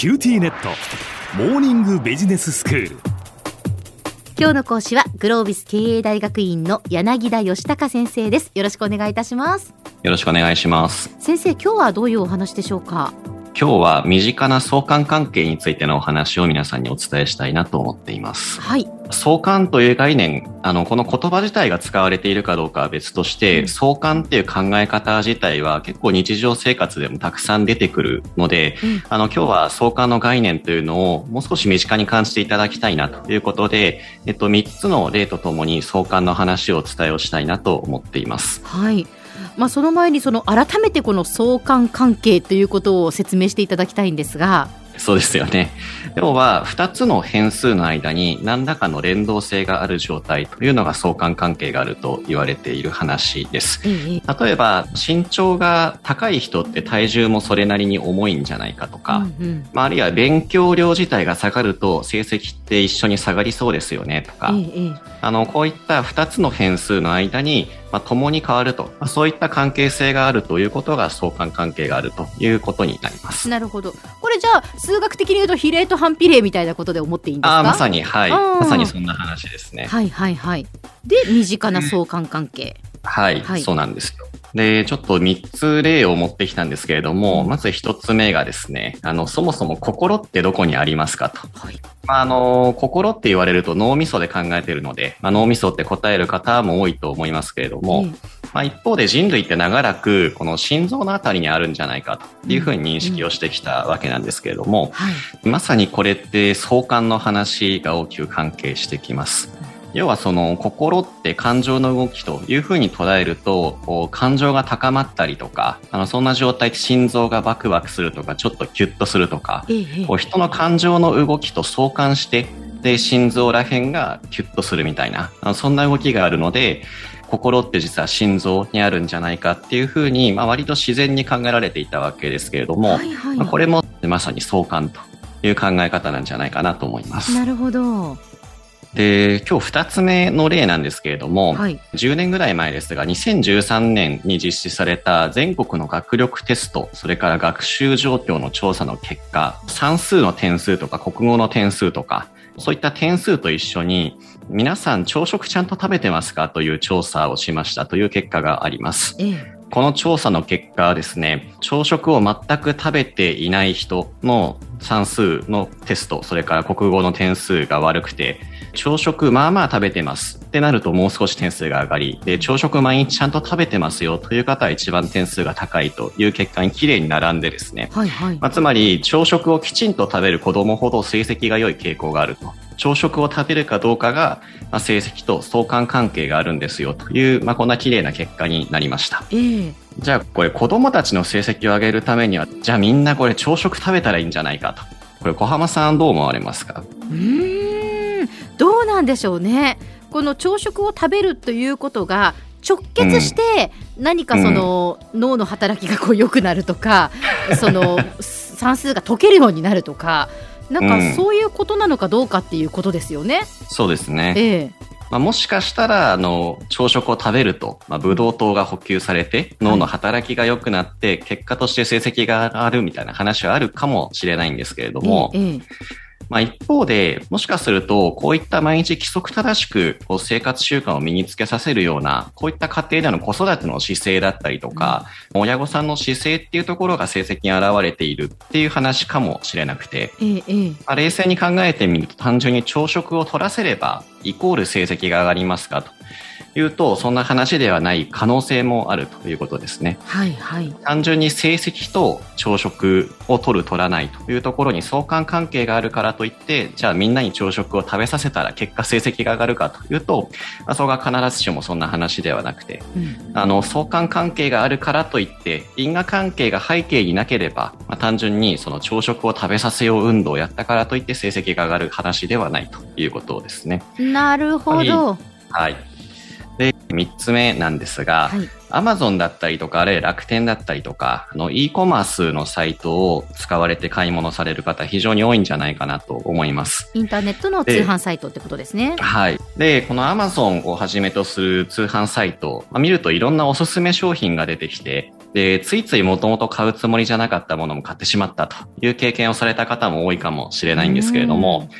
QTnet。モーニングビジネススクール。今日の講師はグロービス経営大学院の柳田義孝先生です。よろしくお願いいたします。よろしくお願いします。先生今日はどういうお話でしょうか？今日は身近な相関関係についてのお話を皆さんにお伝えしたいなと思っています。はい相関という概念、あの、この言葉自体が使われているかどうかは別として、うん相関っていう考え方自体は結構日常生活でもたくさん出てくるので、うんあの、今日は相関の概念というのをもう少し身近に感じていただきたいなということで、えっと、3つの例とともに相関の話をお伝えをしたいなと思っています。はいまあその前にその改めてこの相関関係ということを説明していただきたいんですが。そうですよね。要は、二つの変数の間に何らかの連動性がある状態というのが相関関係があると言われている話です。ええ例えば、身長が高い人って体重もそれなりに重いんじゃないかとか、うんうん。まあ、あるいは勉強量自体が下がると成績って一緒に下がりそうですよねとか、あの、こういった二つの変数の間に、まあ、共に変わると、まあ、そういった関係性があるということが相関関係があるということになりますえ。なるほどこれじゃあ数学的に言うと比例と反比例みたいなことで思っていいんですか？ああ、まさに、はい。まさにそんな話ですね。はいはいはいで身近な相関関係はい、はいそうなんですよ。で、ちょっと3つ例を持ってきたんですけれども、うんまず1つ目がですね、あの、そもそも心ってどこにありますかと。はいまあ、あの、心って言われると脳みそで考えているので、まあ、脳みそって答える方も多いと思いますけれども、えまあ、一方で人類って長らくこの心臓のあたりにあるんじゃないかというふうに認識をしてきたわけなんですけれども、はいまさにこれって相関の話が大きく関係してきます。要はその心って感情の動きというふうに捉えると、感情が高まったりとか、あのそんな状態って心臓がバクバクするとか、ちょっとキュッとするとか、こう人の感情の動きと相関して、で、心臓ら辺がキュッとするみたいな、あのそんな動きがあるので、心って実は心臓にあるんじゃないかっていうふうに、まあ、割と自然に考えられていたわけですけれども、はいはい。まあ、これもまさに相関という考え方なんじゃないかなと思います。なるほどで、今日二つ目の例なんですけれども、はい。10年ぐらい前ですが、2013年に実施された全国の学力テスト、それから学習状況の調査の結果、算数の点数とか国語の点数とか、そういった点数と一緒に、皆さん朝食ちゃんと食べてますか？という調査をしました。という結果があります。ええ。この調査の結果はですね、朝食を全く食べていない人の算数のテスト、それから国語の点数が悪くて、朝食まあまあ食べてますってなるともう少し点数が上がり、で、朝食毎日ちゃんと食べてますよという方は一番点数が高いという結果に綺麗に並んでですね、はいはいまあ、つまり朝食をきちんと食べる子供ほど成績が良い傾向があると。朝食を食べるかどうかが、まあ、成績と相関関係があるんですよという、まあ、こんな綺麗な結果になりました。ええじゃあこれ子供たちの成績を上げるためには、じゃあみんなこれ朝食食べたらいいんじゃないかと。これ小浜さんどう思われますか？うーんなんでしょうね。この朝食を食べるということが直結して何かその、脳の働きがこう良くなるとか その算数が解けるようになるとかなんかうん。そういうことなのかどうかっていうことですよね。そうですね。ええ。まあ、もしかしたら、あの、朝食を食べると、まあ、ブドウ糖が補給されて、脳の働きが良くなって、結果として成績が上がるみたいな話はあるかもしれないんですけれども、えええまあ、一方で、もしかすると、こういった毎日規則正しくこう生活習慣を身につけさせるような、こういった家庭での子育ての姿勢だったりとか、親御さんの姿勢っていうところが成績に現れているっていう話かもしれなくて、ええええ。まあ、冷静に考えてみると単純に朝食を取らせればイコール成績が上がりますかというと、そんな話ではない可能性もあるということですね。はいはい単純に成績と朝食を取る取らないというところに相関関係があるからといって、じゃあみんなに朝食を食べさせたら結果成績が上がるかというと、まあ、それが必ずしもそんな話ではなくて、うんあの、相関関係があるからといって、因果関係が背景になければ、まあ、単純にその朝食を食べさせよう運動をやったからといって成績が上がる話ではないということですね。なるほど。はい。で、三つ目なんですが、はい。アマゾンだったりとか、あるいは楽天だったりとか、あの、e コマースのサイトを使われて買い物される方、非常に多いんじゃないかなと思います。インターネットの通販サイトってことですね。はい。で、この Amazon をはじめとする通販サイト、まあ、見るといろんなおすすめ商品が出てきて、で、ついついもともと買うつもりじゃなかったものも買ってしまったという経験をされた方も多いかもしれないんですけれども、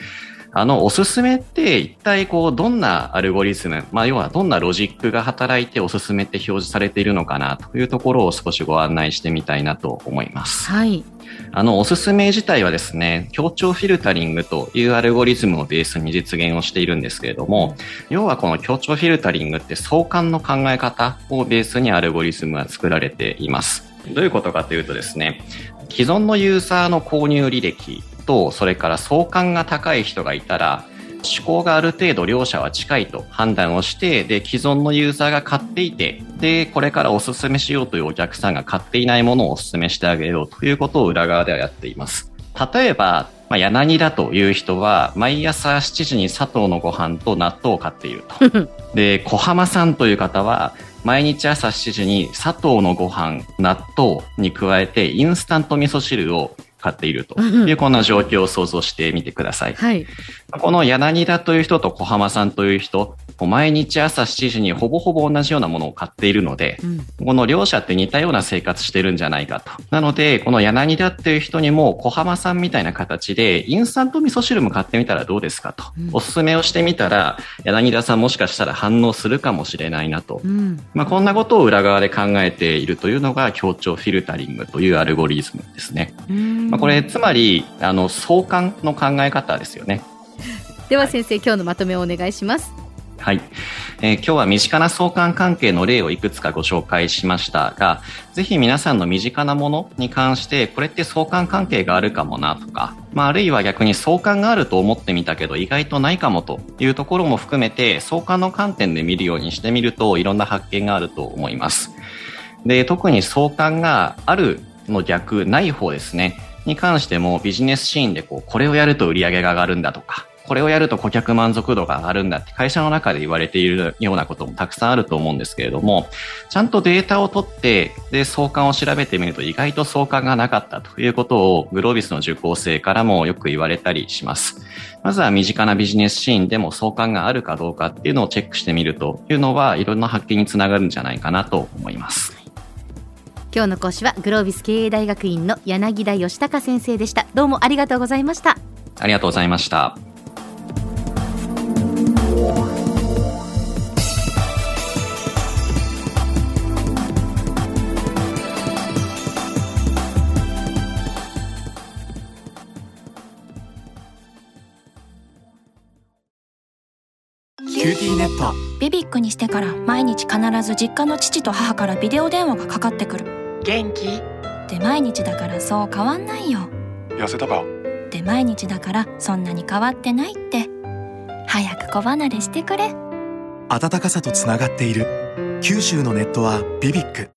あの、おすすめって一体こう、どんなアルゴリズム、まあ、要はどんなロジックが働いておすすめって表示されているのかなというところを少しご案内してみたいなと思います。はい。あの、おすすめ自体はですね、協調フィルタリングというアルゴリズムをベースに実現をしているんですけれども、要はこの協調フィルタリングって相関の考え方をベースにアルゴリズムは作られています。どういうことかというとですね、既存のユーザーの購入履歴と、それから相関が高い人がいたら、思考がある程度両者は近いと判断をして、で、既存のユーザーが買っていて、で、これからお勧めしようというお客さんが買っていないものをお勧めしてあげようということを裏側ではやっています。例えば、まあ、柳だという人は、毎朝7時に砂糖のご飯と納豆を買っていると。で、小浜さんという方は、毎日朝7時に砂糖のご飯、納豆に加えてインスタント味噌汁を買っているという、こんな状況を想像してみてください。はい、この柳田という人と小浜さんという人、毎日朝7時にほぼほぼ同じようなものを買っているので、うん、この両者って似たような生活してるんじゃないかと。なので、この柳田っていう人にも小浜さんみたいな形で、インスタント味噌汁も買ってみたらどうですかと。うん、おすすめをしてみたら、柳田さんもしかしたら反応するかもしれないなと。うん、まあ、こんなことを裏側で考えているというのが協調フィルタリングというアルゴリズムですね。まあ、これ、つまり、あの、相関の考え方ですよね。では先生、今日のまとめをお願いします。はい、えー、今日は身近な相関関係の例をいくつかご紹介しましたが、ぜひ皆さんの身近なものに関して、これって相関関係があるかもなとか、まあ、あるいは逆に相関があると思ってみたけど意外とないかもというところも含めて、相関の観点で見るようにしてみるといろんな発見があると思います。で、特に相関があるの逆、ない方ですね。に関してもビジネスシーンでこう、これをやると売り上げが上がるんだとか、これをやると顧客満足度が上がるんだって会社の中で言われているようなこともたくさんあると思うんですけれども、ちゃんとデータを取って、で、相関を調べてみると意外と相関がなかったということをグロービスの受講生からもよく言われたりします。まずは身近なビジネスシーンでも相関があるかどうかっていうのをチェックしてみるというのはいろんな発見につながるんじゃないかなと思います。今日の講師はグロービス経営大学院の柳田義孝先生でした。どうもありがとうございました。ありがとうございました。 QTnet。 BBIQ にしてから毎日必ず実家の父と母からビデオ電話がかかってくる元気？で毎日だからそう変わんないよ。痩せたか？で毎日だからそんなに変わってないって。早く子離れしてくれ。暖かさとつながっている。九州のネットはビビック